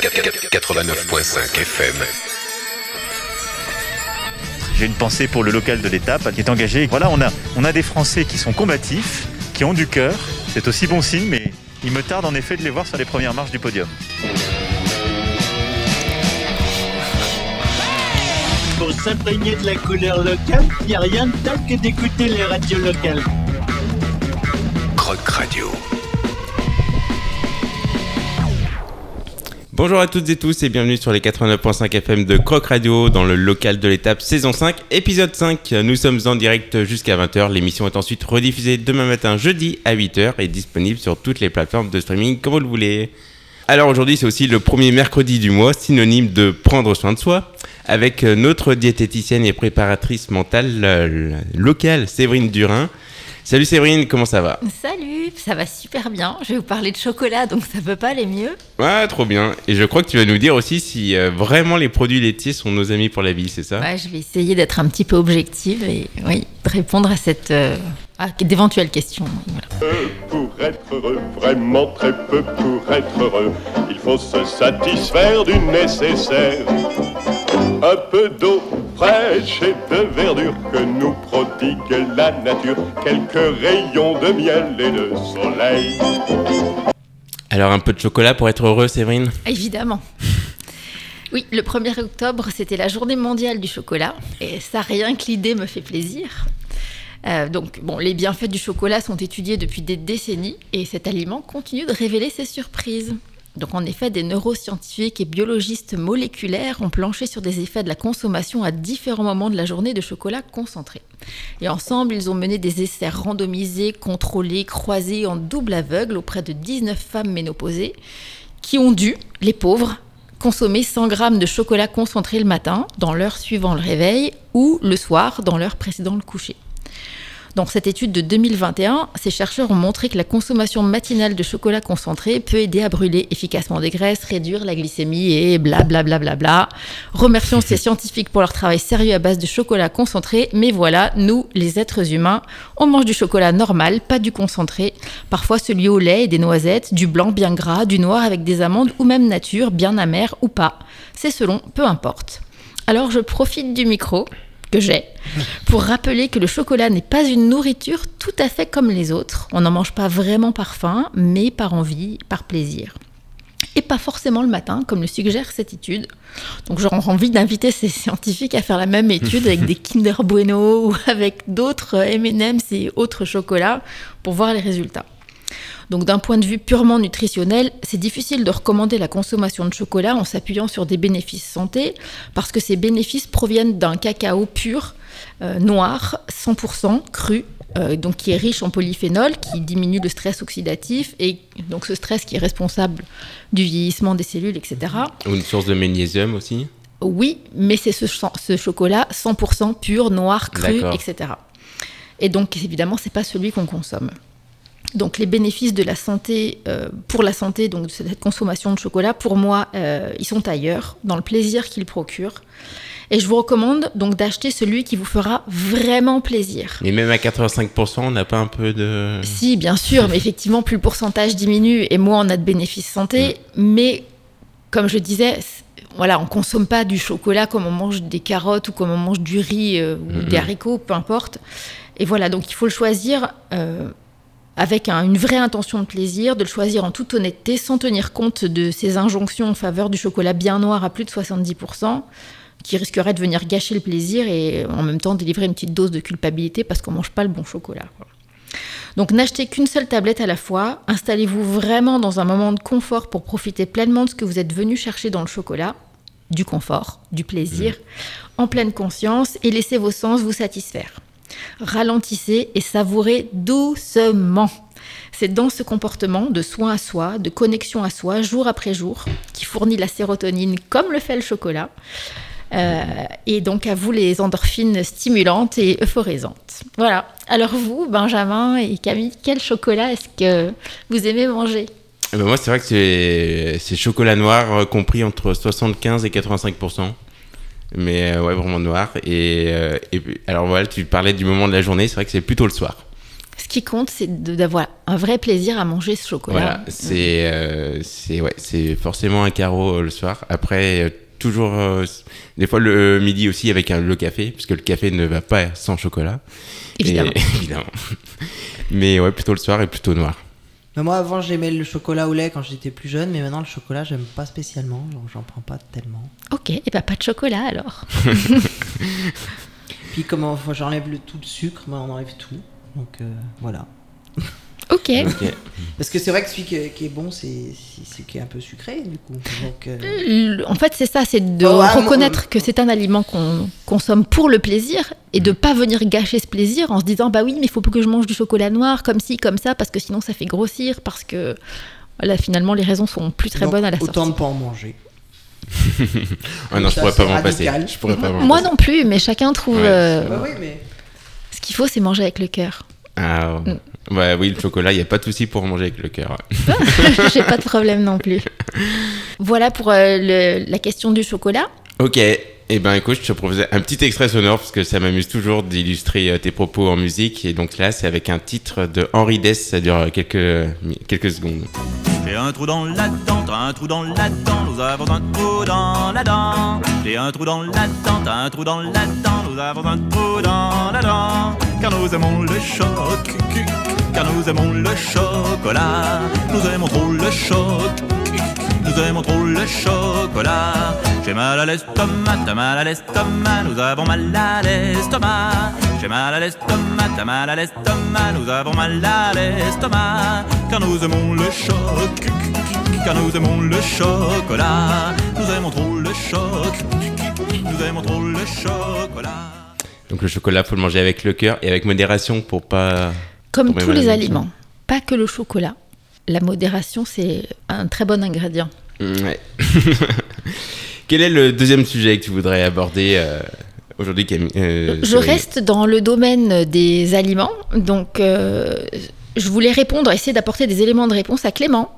89.5 FM. J'ai une pensée pour le local de l'étape qui est engagé. Voilà, on a, on a des Français qui sont combatifs, qui ont du cœur. C'est aussi bon signe, mais il me tarde en effet de les voir sur les premières marches du podium. Pour s'imprégner de la couleur locale, il n'y a rien de tel que d'écouter les radios locales. Croc Radio. Bonjour à toutes et tous et bienvenue sur les 89.5 FM de Croc Radio dans le local de l'étape saison 5, épisode 5. Nous sommes en direct jusqu'à 20h. L'émission est ensuite rediffusée demain matin jeudi à 8h et disponible sur toutes les plateformes de streaming comme vous le voulez. Alors aujourd'hui c'est aussi le premier mercredi du mois, synonyme de prendre soin de soi, avec notre diététicienne et préparatrice mentale euh, locale Séverine Durin. Salut Séverine, comment ça va Salut, ça va super bien. Je vais vous parler de chocolat, donc ça peut pas aller mieux. Ouais, trop bien. Et je crois que tu vas nous dire aussi si euh, vraiment les produits laitiers sont nos amis pour la vie, c'est ça? Ouais, je vais essayer d'être un petit peu objective et oui, de répondre à cette euh, à d'éventuelles questions. Voilà. Peu pour être heureux, vraiment très peu pour être heureux. Il faut se satisfaire du nécessaire. Un peu d'eau fraîche et de verdure que nous prodigue la nature. Quelques rayons de miel et de soleil. Alors un peu de chocolat pour être heureux, Séverine? Évidemment. Oui, le 1er octobre, c'était la journée mondiale du chocolat. Et ça, rien que l'idée me fait plaisir. Euh, donc, bon, les bienfaits du chocolat sont étudiés depuis des décennies et cet aliment continue de révéler ses surprises. Donc, en effet, des neuroscientifiques et biologistes moléculaires ont planché sur des effets de la consommation à différents moments de la journée de chocolat concentré. Et ensemble, ils ont mené des essais randomisés, contrôlés, croisés en double aveugle auprès de 19 femmes ménopausées qui ont dû, les pauvres, consommer 100 grammes de chocolat concentré le matin, dans l'heure suivant le réveil, ou le soir, dans l'heure précédant le coucher. Dans cette étude de 2021, ces chercheurs ont montré que la consommation matinale de chocolat concentré peut aider à brûler efficacement des graisses, réduire la glycémie et blablabla. Bla bla bla. Remercions ces scientifiques pour leur travail sérieux à base de chocolat concentré, mais voilà, nous, les êtres humains, on mange du chocolat normal, pas du concentré, parfois celui au lait et des noisettes, du blanc bien gras, du noir avec des amandes ou même nature, bien amer ou pas. C'est selon, peu importe. Alors je profite du micro que j'ai pour rappeler que le chocolat n'est pas une nourriture tout à fait comme les autres. On n'en mange pas vraiment par faim, mais par envie, par plaisir. Et pas forcément le matin, comme le suggère cette étude. Donc j'aurais envie d'inviter ces scientifiques à faire la même étude avec des Kinder Bueno ou avec d'autres M&M's et autres chocolats pour voir les résultats. Donc d'un point de vue purement nutritionnel, c'est difficile de recommander la consommation de chocolat en s'appuyant sur des bénéfices santé, parce que ces bénéfices proviennent d'un cacao pur, euh, noir, 100% cru, euh, donc qui est riche en polyphénol, qui diminue le stress oxydatif, et donc ce stress qui est responsable du vieillissement des cellules, etc. Ou une source de magnésium aussi? Oui, mais c'est ce, ce chocolat 100% pur, noir, cru, etc. Et donc évidemment, c'est pas celui qu'on consomme. Donc les bénéfices de la santé euh, pour la santé, donc de cette consommation de chocolat, pour moi, euh, ils sont ailleurs, dans le plaisir qu'il procure. Et je vous recommande donc d'acheter celui qui vous fera vraiment plaisir. Mais même à 85%, on n'a pas un peu de... Si, bien sûr, mais effectivement, plus le pourcentage diminue et moins on a de bénéfices santé. Mais comme je disais, voilà, on consomme pas du chocolat comme on mange des carottes ou comme on mange du riz euh, ou des haricots, peu importe. Et voilà, donc il faut le choisir euh, avec un- une vraie intention de plaisir, de le choisir en toute honnêteté, sans tenir compte de ces injonctions en faveur du chocolat bien noir à plus de 70%, qui risquerait de venir gâcher le plaisir et en même temps délivrer une petite dose de culpabilité parce qu'on mange pas le bon chocolat. Donc n'achetez qu'une seule tablette à la fois, installez-vous vraiment dans un moment de confort pour profiter pleinement de ce que vous êtes venu chercher dans le chocolat, du confort, du plaisir, en pleine conscience et laissez vos sens vous satisfaire. Ralentissez et savourez doucement. C'est dans ce comportement de soin à soi, de connexion à soi, jour après jour, qui fournit la sérotonine comme le fait le chocolat. Euh, et donc à vous les endorphines stimulantes et euphorisantes. Voilà. Alors vous, Benjamin et Camille, quel chocolat est-ce que vous aimez manger? Eh ben moi, c'est vrai que c'est chocolat noir euh, compris entre 75 et 85%. Mais euh, ouais, vraiment noir. Et, euh, et alors voilà, tu parlais du moment de la journée, c'est vrai que c'est plutôt le soir. Ce qui compte, c'est d'avoir un vrai plaisir à manger ce chocolat. Voilà, c'est euh, c'est ouais, c'est forcément un carreau le soir. Après, toujours euh, des fois le midi aussi avec un- le café, parce que le café ne va pas sans chocolat. Évidemment. Et- évidemment. Mais ouais, plutôt le soir et plutôt noir. Mais moi, avant, j'aimais le chocolat au lait quand j'étais plus jeune, mais maintenant, le chocolat, j'aime pas spécialement. Genre, j'en prends pas tellement. Ok, et bah pas de chocolat alors. Puis, faut- j'enlève le tout de sucre, ben, on enlève tout. Donc, euh, voilà. Ok. Parce que c'est vrai que celui qui est, qui est bon, c'est celui qui est un peu sucré, du coup. Donc, euh, Le- En fait, c'est ça, c'est de Oh, ah, reconnaître que c'est un aliment qu'on consomme pour le plaisir et de pas venir gâcher ce plaisir en se disant bah oui, mais il faut pas que je mange du chocolat noir comme ci, comme ça, parce que sinon ça fait grossir, parce que voilà, finalement les raisons sont plus très donc, bonnes à la Autant sortie. ne pas en manger. Ah non, je pourrais pas m'en passer. radical. Je pourrais pas m'en Moi passer. non plus, mais chacun trouve. Ouais. euh, Bah oui, mais. ce qu'il faut, c'est manger avec le cœur. Ah, Mm. ouais, oui, le chocolat, il n'y a pas de souci pour manger avec le cœur. ouais. J'ai pas de problème non plus. Voilà pour euh, le- la question du chocolat. Ok, et ben écoute, je te proposais un petit extrait sonore parce que ça m'amuse toujours d'illustrer euh, tes propos en musique. Et donc là, c'est avec un titre de Henri Dess, ça dure quelques, quelques secondes. J'ai un trou dans la dent, t'as un trou dans la dent, nous avons un trou dans la dent. J'ai un trou dans la dent, t'as un trou dans la dent, nous avons un trou dans la dent. Car nous aimons le choc, car nous aimons le chocolat. Nous aimons trop le choc, nous aimons trop le chocolat. J'ai mal à l'estomac, t'as mal à l'estomac, nous avons mal à l'estomac. J'ai mal à l'estomac, t'as mal à l'estomac, nous avons mal à l'estomac. Car nous aimons le choc, car nous aimons le chocolat. Nous aimons trop le choc, nous aimons trop le chocolat. Donc le chocolat, faut le manger avec le cœur et avec modération pour pas. Comme tous les aliments, pas que le chocolat. La modération, c'est un très bon ingrédient. Mm, Ouais. Quel est le deuxième sujet que tu voudrais aborder euh, aujourd'hui, Camille euh, Je reste dans le domaine des aliments, donc euh, je voulais répondre, essayer d'apporter des éléments de réponse à Clément,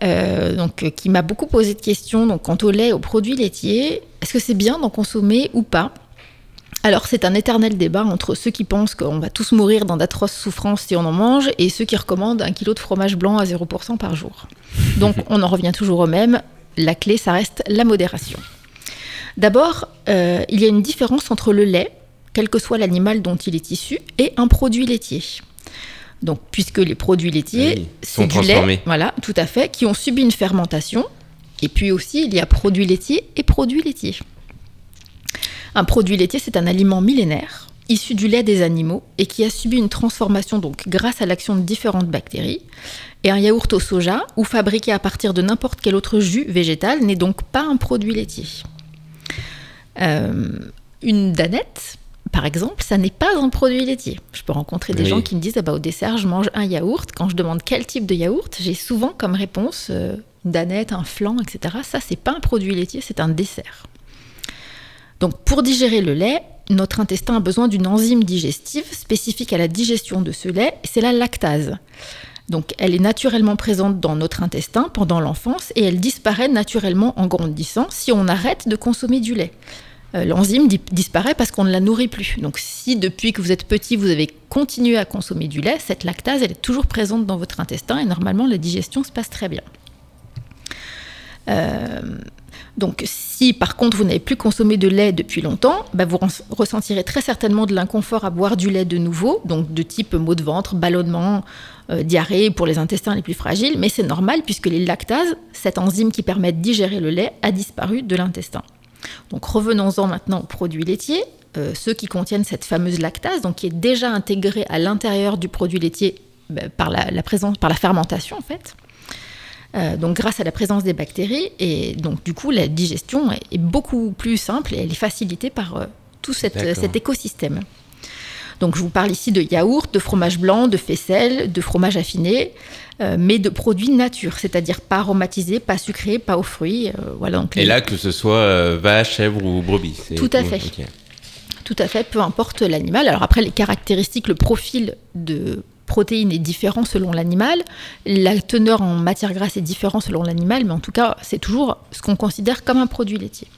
donc, qui m'a beaucoup posé de questions donc, quant au lait aux produits laitiers. Est-ce que c'est bien d'en consommer ou pas? Alors c'est un éternel débat entre ceux qui pensent qu'on va tous mourir dans d'atroces souffrances si on en mange et ceux qui recommandent un kilo de fromage blanc à 0% par jour. Donc on en revient toujours au même, la clé ça reste la modération. D'abord, euh, il y a une différence entre le lait, quel que soit l'animal dont il est issu, et un produit laitier. Donc, puisque les produits laitiers, Oui, sont du transformés. lait, voilà, tout à fait, qui ont subi une fermentation. Et puis aussi, il y a produits laitiers et produits laitiers. Un produit laitier, c'est un aliment millénaire, issu du lait des animaux et qui a subi une transformation donc grâce à l'action de différentes bactéries. Et un yaourt au soja ou fabriqué à partir de n'importe quel autre jus végétal n'est donc pas un produit laitier. Euh, une danette, par exemple, ça n'est pas un produit laitier. Je peux rencontrer des Oui. gens qui me disent ah bah, au dessert, je mange un yaourt. Quand je demande quel type de yaourt, j'ai souvent comme réponse euh, une danette, un flan, etc. Ça, c'est pas un produit laitier, c'est un dessert. Donc, pour digérer le lait, notre intestin a besoin d'une enzyme digestive spécifique à la digestion de ce lait, c'est la lactase. Donc, elle est naturellement présente dans notre intestin pendant l'enfance et elle disparaît naturellement en grandissant si on arrête de consommer du lait. Euh, L'enzyme di- disparaît parce qu'on ne la nourrit plus. Donc, si depuis que vous êtes petit, vous avez continué à consommer du lait, cette lactase, elle est toujours présente dans votre intestin et normalement, la digestion se passe très bien. Euh, donc, si par contre vous n'avez plus consommé de lait depuis longtemps, bah, vous res- ressentirez très certainement de l'inconfort à boire du lait de nouveau, donc de type maux de ventre, ballonnement, euh, diarrhée pour les intestins les plus fragiles, mais c'est normal puisque les lactases, cette enzyme qui permet de digérer le lait, a disparu de l'intestin. Donc revenons-en maintenant aux produits laitiers, euh, ceux qui contiennent cette fameuse lactase, donc qui est déjà intégrée à l'intérieur du produit laitier bah, par la fermentation en fait. Euh, donc grâce à la présence des bactéries et donc du coup la digestion est, est beaucoup plus simple et elle est facilitée par euh, tout cette- cet écosystème. Donc je vous parle ici de yaourt, de fromage blanc, de faisselle, de fromage affiné, euh, mais de produits nature, c'est-à-dire pas aromatisés, pas sucrés, pas aux fruits. voilà, donc Et là, que ce soit vache, chèvre ou brebis. Tout à fait. Tout à fait, peu importe l'animal. Alors après, les caractéristiques, le profil de protéines est différent selon l'animal. La teneur en matière grasse est différent selon l'animal, mais en tout cas, c'est toujours ce qu'on considère comme un produit laitier.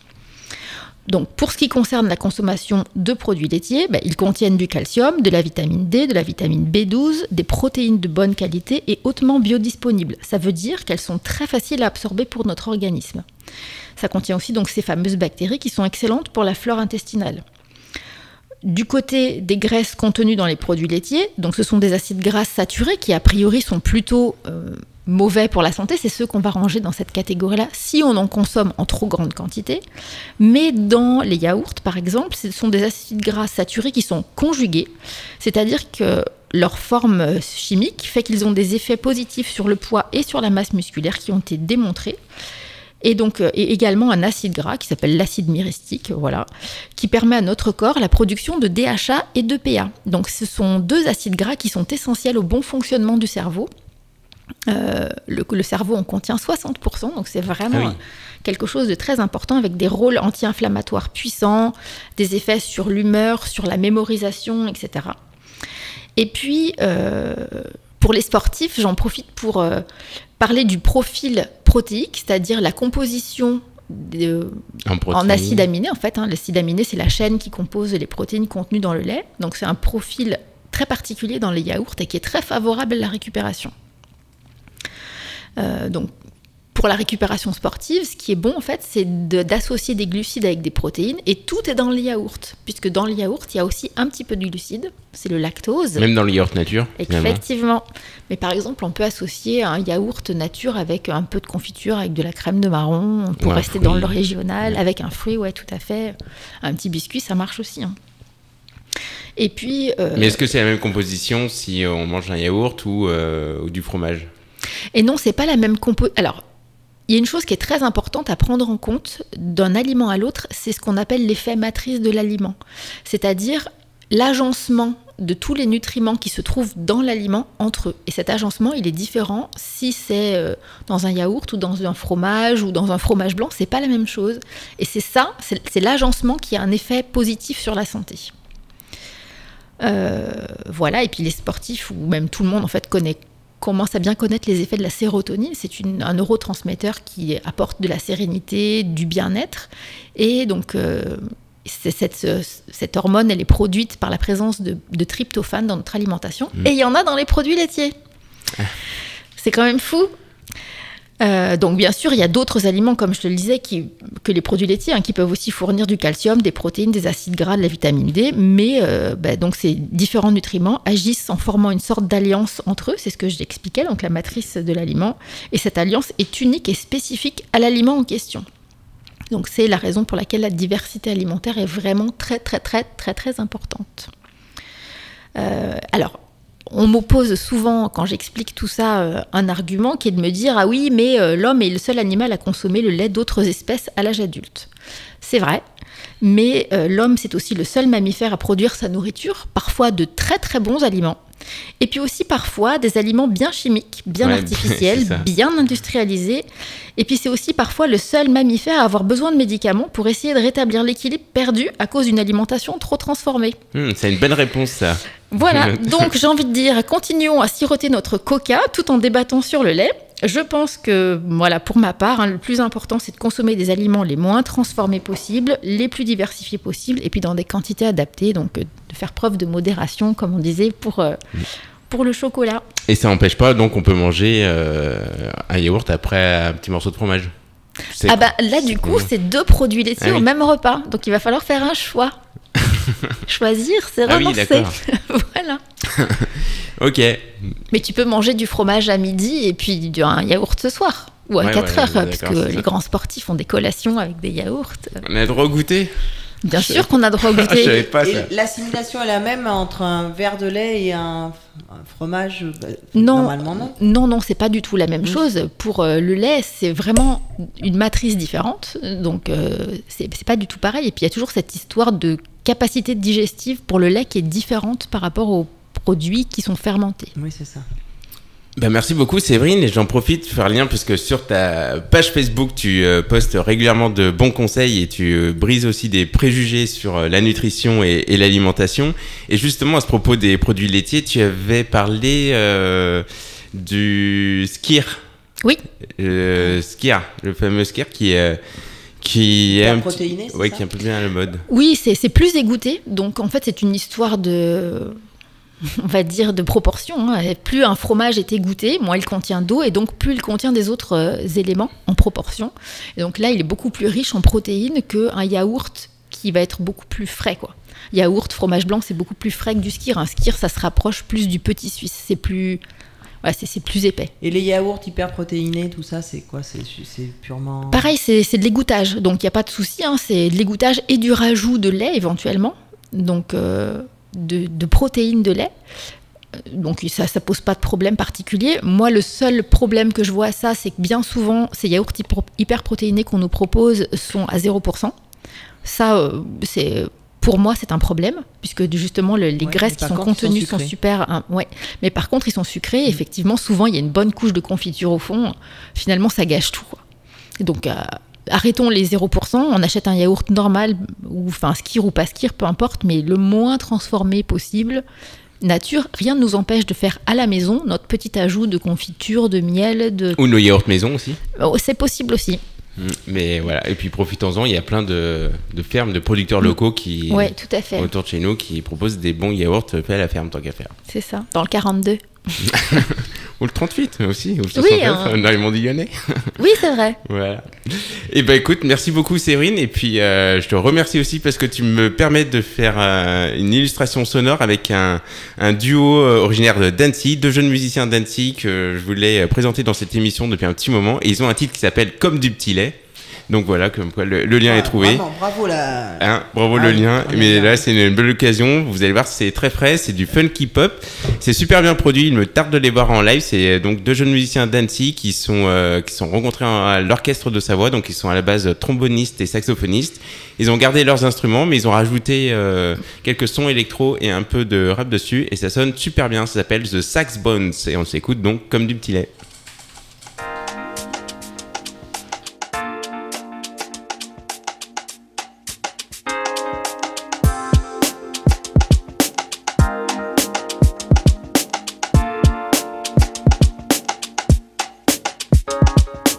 Donc, pour ce qui concerne la consommation de produits laitiers, bah, ils contiennent du calcium, de la vitamine D, de la vitamine B12, des protéines de bonne qualité et hautement biodisponibles. Ça veut dire qu'elles sont très faciles à absorber pour notre organisme. Ça contient aussi donc ces fameuses bactéries qui sont excellentes pour la flore intestinale. Du côté des graisses contenues dans les produits laitiers, donc ce sont des acides gras saturés qui a priori sont plutôt euh, mauvais pour la santé, c'est ceux qu'on va ranger dans cette catégorie-là si on en consomme en trop grande quantité. Mais dans les yaourts, par exemple, ce sont des acides gras saturés qui sont conjugués, c'est-à-dire que leur forme chimique fait qu'ils ont des effets positifs sur le poids et sur la masse musculaire qui ont été démontrés. Et donc euh, et également un acide gras qui s'appelle l'acide myristique, voilà, qui permet à notre corps la production de DHA et de PA. Donc ce sont deux acides gras qui sont essentiels au bon fonctionnement du cerveau. Euh, le, le cerveau en contient 60%, donc c'est vraiment Ah oui. quelque chose de très important avec des rôles anti-inflammatoires puissants, des effets sur l'humeur, sur la mémorisation, etc. Et puis, euh, pour les sportifs, j'en profite pour euh, parler du profil protéique, c'est-à-dire la composition de- En, en acide aminé. En fait, hein. l'acide aminé, c'est la chaîne qui compose les protéines contenues dans le lait. Donc, c'est un profil très particulier dans les yaourts et qui est très favorable à la récupération. Euh, donc, pour la récupération sportive, ce qui est bon en fait, c'est de- d'associer des glucides avec des protéines et tout est dans le yaourt, puisque dans le yaourt, il y a aussi un petit peu de glucides, c'est le lactose. Même dans le yaourt nature. Effectivement. Mais par exemple, on peut associer un yaourt nature avec un peu de confiture, avec de la crème de marron, pour Ou un rester dans le régional, avec un fruit, ouais, tout à fait. Un petit biscuit, ça marche aussi. hein. Et puis, euh, Mais est-ce que c'est la même composition si on mange un yaourt ou, euh, ou du fromage? Et non, c'est pas la même compo. Alors, il y a une chose qui est très importante à prendre en compte d'un aliment à l'autre, c'est ce qu'on appelle l'effet matrice de l'aliment. C'est-à-dire l'agencement de tous les nutriments qui se trouvent dans l'aliment entre eux. Et cet agencement, il est différent si c'est euh, dans un yaourt ou dans un fromage ou dans un fromage blanc, c'est pas la même chose. Et c'est ça, c'est l'agencement qui a un effet positif sur la santé. Euh, voilà, et puis les sportifs, ou même tout le monde en fait connaît commence à bien connaître les effets de la sérotonine. C'est un neurotransmetteur qui apporte de la sérénité, du bien-être. Et donc, euh, c'est cette, ce- cette hormone, elle est produite par la présence de, de tryptophane dans notre alimentation. Et il y en a dans les produits laitiers. C'est quand même fou. Euh, donc bien sûr, il y a d'autres aliments, comme je le disais, que les produits laitiers, hein, qui peuvent aussi fournir du calcium, des protéines, des acides gras, de la vitamine D. Mais euh, bah, donc ces différents nutriments agissent en formant une sorte d'alliance entre eux. C'est ce que je t'expliquais, donc la matrice de l'aliment. Et cette alliance est unique et spécifique à l'aliment en question. Donc c'est la raison pour laquelle la diversité alimentaire est vraiment très très très très très importante. Euh, alors, on m'oppose souvent, quand j'explique tout ça, euh, un argument qui est de me dire Ah oui, mais euh, l'homme est le seul animal à consommer le lait d'autres espèces à l'âge adulte. C'est vrai, mais euh, l'homme, c'est aussi le seul mammifère à produire sa nourriture, parfois de très très bons aliments, et puis aussi parfois des aliments bien chimiques, bien Ouais, artificiels, bien industrialisés, et puis c'est aussi parfois le seul mammifère à avoir besoin de médicaments pour essayer de rétablir l'équilibre perdu à cause d'une alimentation trop transformée. Hmm, C'est une bonne réponse, ça. Voilà, donc j'ai envie de dire, continuons à siroter notre coca tout en débattant sur le lait. Je pense que, voilà, pour ma part, hein, le plus important, c'est de consommer des aliments les moins transformés possibles, les plus diversifiés possibles, et puis dans des quantités adaptées, donc euh, de faire preuve de modération, comme on disait, pour, euh, pour le chocolat. Et ça n'empêche pas, donc on peut manger euh, un yaourt après un petit morceau de fromage. Ah bah là, du coup, c'est deux produits laitiers Ah oui. au même repas, donc il va falloir faire un choix. Choisir, c'est Ah oui, renoncer. voilà. Ok. Mais tu peux manger du fromage à midi et puis du- un yaourt ce soir. Ou à Ouais, 4 ouais, heures, ouais, parce que les ça. grands sportifs ont des collations avec des yaourts. On a le droit au goûter? Bien sûr qu'on a droit au goûter. pas Et l'assimilation est la même entre un verre de lait et un, un fromage bah, Non. Normalement, non? Non, non, c'est pas du tout la même Mm. chose. Pour euh, le lait, c'est vraiment une matrice différente. Donc, euh, c'est pas du tout pareil. Et puis, il y a toujours cette histoire de capacité digestive pour le lait qui est différente par rapport aux produits qui sont fermentés. Oui, c'est ça. Bah, merci beaucoup Séverine et j'en profite de faire lien parce que sur ta page Facebook tu euh, postes régulièrement de bons conseils et tu euh, brises aussi des préjugés sur euh, la nutrition et, et l'alimentation. Et justement à ce propos des produits laitiers, tu avais parlé euh, du skir. Oui. Euh, skir, le fameux skir qui, euh, qui est un petit- protéiné, c'est ouais, ça qui est un peu bien à la mode. Oui, c'est plus égoutté. Donc en fait, c'est une histoire de, on va dire, de proportion. hein. Plus un fromage est égoutté, moins il contient d'eau, et donc plus il contient des autres euh, éléments en proportion. Et donc là, il est beaucoup plus riche en protéines qu'un yaourt qui va être beaucoup plus frais, quoi. Yaourt, fromage blanc, c'est beaucoup plus frais que du skir. Un skir, ça se rapproche plus du petit suisse. C'est plus, ouais, c'est plus épais. Et les yaourts hyper protéinés, tout ça, c'est quoi? C'est purement. Pareil, c'est de l'égouttage, donc il n'y a pas de souci, hein, c'est de l'égouttage et du rajout de lait éventuellement, donc euh, de, de protéines de lait. Euh, Donc ça, ça pose pas de problème particulier. Moi, le seul problème que je vois à ça, c'est que bien souvent, ces yaourts hyper- hyper protéinés qu'on nous propose sont à 0%. Ça, euh, c'est pour moi, c'est un problème, puisque justement, le- les Ouais, graisses qui sont contre, ils sont contenues sont. Mm. super. hein, ouais. Mais par contre, ils sont sucrés. et Effectivement, souvent, il y a une bonne couche de confiture au fond. Finalement, ça gâche tout. quoi. Donc, euh, arrêtons les 0%. On achète un yaourt normal, ou enfin skir ou pas skir, peu importe, mais le moins transformé possible. Nature, rien ne nous empêche de faire à la maison notre petit ajout de confiture, de miel, de. Ou nos yaourts maison aussi. Oh, c'est possible aussi. Mm. Mais voilà, et puis profitons-en, il y a plein de, de fermes, de producteurs locaux qui, Ouais, tout à fait. autour de chez nous, qui proposent des bons yaourts faits à la ferme, tant qu'à faire. C'est ça. Dans le 42. Ou le 38 aussi, ou le Oui, 69, hein. dans les monts du Lyonnais. Oui, c'est vrai. Voilà. Et ben écoute, merci beaucoup Séverine. Et puis euh, je te remercie aussi parce que tu me permets de faire euh, une illustration sonore avec un, un duo euh, originaire de Dancy, deux jeunes musiciens Dancy que je voulais euh, présenter dans cette émission depuis un petit moment. Et ils ont un titre qui s'appelle Comme du petit lait. Donc voilà, comme quoi le, le lien Ah, est trouvé. Vraiment, bravo là. Hein, bravo Ah le oui, lien. Mais là, c'est une belle occasion. Vous allez voir, c'est très frais. C'est du funky pop. C'est super bien produit. Il me tarde de les voir en live. C'est euh, donc deux jeunes musiciens d'Annecy qui sont euh, qui sont rencontrés en- à l'orchestre de Savoie. Donc ils sont à la base trombonistes et saxophonistes. Ils ont gardé leurs instruments, mais ils ont rajouté euh, quelques sons électro et un peu de rap dessus. Et ça sonne super bien. Ça s'appelle The Sax Bones. Et on s'écoute donc comme du petit lait.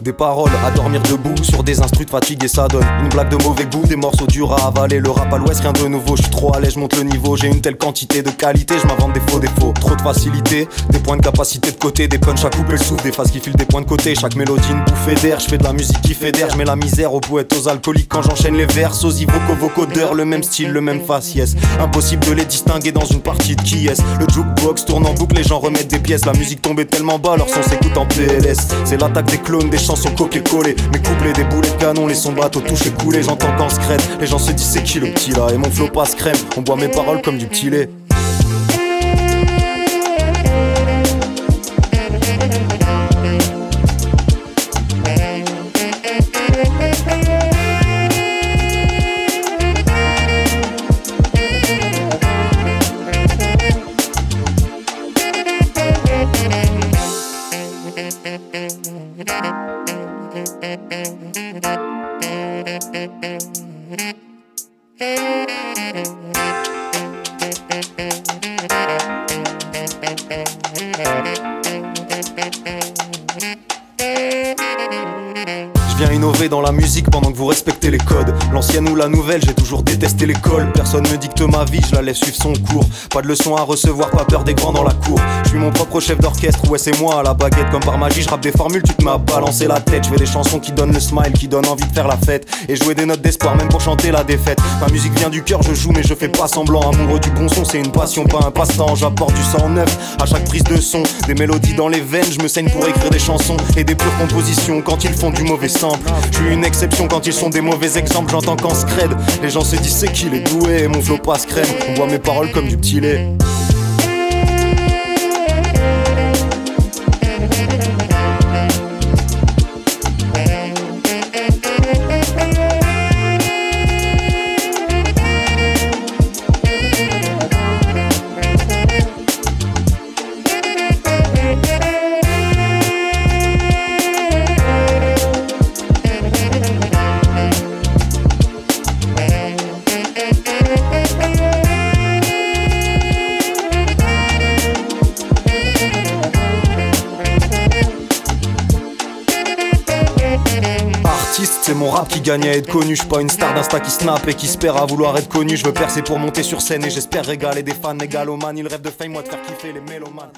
Des paroles à dormir debout sur des instrus de ça donne une blague de mauvais goût, des morceaux durs à avaler. Le rap à l'ouest, rien de nouveau, je suis trop à l'aise, monte le niveau. J'ai une telle quantité de qualité, je m'invente des faux défauts. Trop de facilité, des points de capacité de côté, des punchs à couper le souffle, des phases qui filent des points de côté. Chaque mélodie une bouffée d'air, je fais de la musique qui fédère, je mets la misère aux poètes, aux alcooliques quand j'enchaîne les vers. Sosie, voco, vocodeur, le même style, le même faciès. Impossible de les distinguer dans une partie de qui est. Le jukebox tourne en boucle, les gens remettent des pièces. La musique tombait tellement bas, leur son s'écoute en PLS. C'est l'attaque des clones, des chansons copier-coller. Mes couplets, des boulets de canon, les sons bateaux touchés coulés. J'entends qu'en secrète, les gens se disent c'est qui le petit là? Et mon flow passe crème, on boit mes paroles comme du petit lait. Personne me dicte ma vie, je la laisse suivre son cours. Pas de leçons à recevoir, pas peur des grands dans la cour. Je suis mon propre chef d'orchestre, ouais, c'est moi à la baguette. Comme par magie, je rappe des formules, tu te m'as balancé la tête. Je fais des chansons qui donnent le smile, qui donnent envie de faire la fête. Et jouer des notes d'espoir, même pour chanter la défaite. Ma musique vient du cœur, je joue, mais je fais pas semblant. Amoureux du bon son, c'est une passion, pas un passe-temps. J'apporte du sang neuf à chaque prise de son. Des mélodies dans les veines, je me saigne pour écrire des chansons. Et des pures compositions quand ils font du mauvais sample. Je suis une exception quand ils sont des mauvais exemples. J'entends qu'en scred, les gens se disent c'est qu'il est doué. Mon flow passe crème, on voit mes paroles comme du petit lait. Mon rap qui gagne à être connu. Je pas une star d'insta qui snap et qui espère à vouloir être connu. Je veux percer pour monter sur scène et j'espère régaler des fans mégalomanes. Ils rêvent de fame, moi de faire kiffer les mélomanes.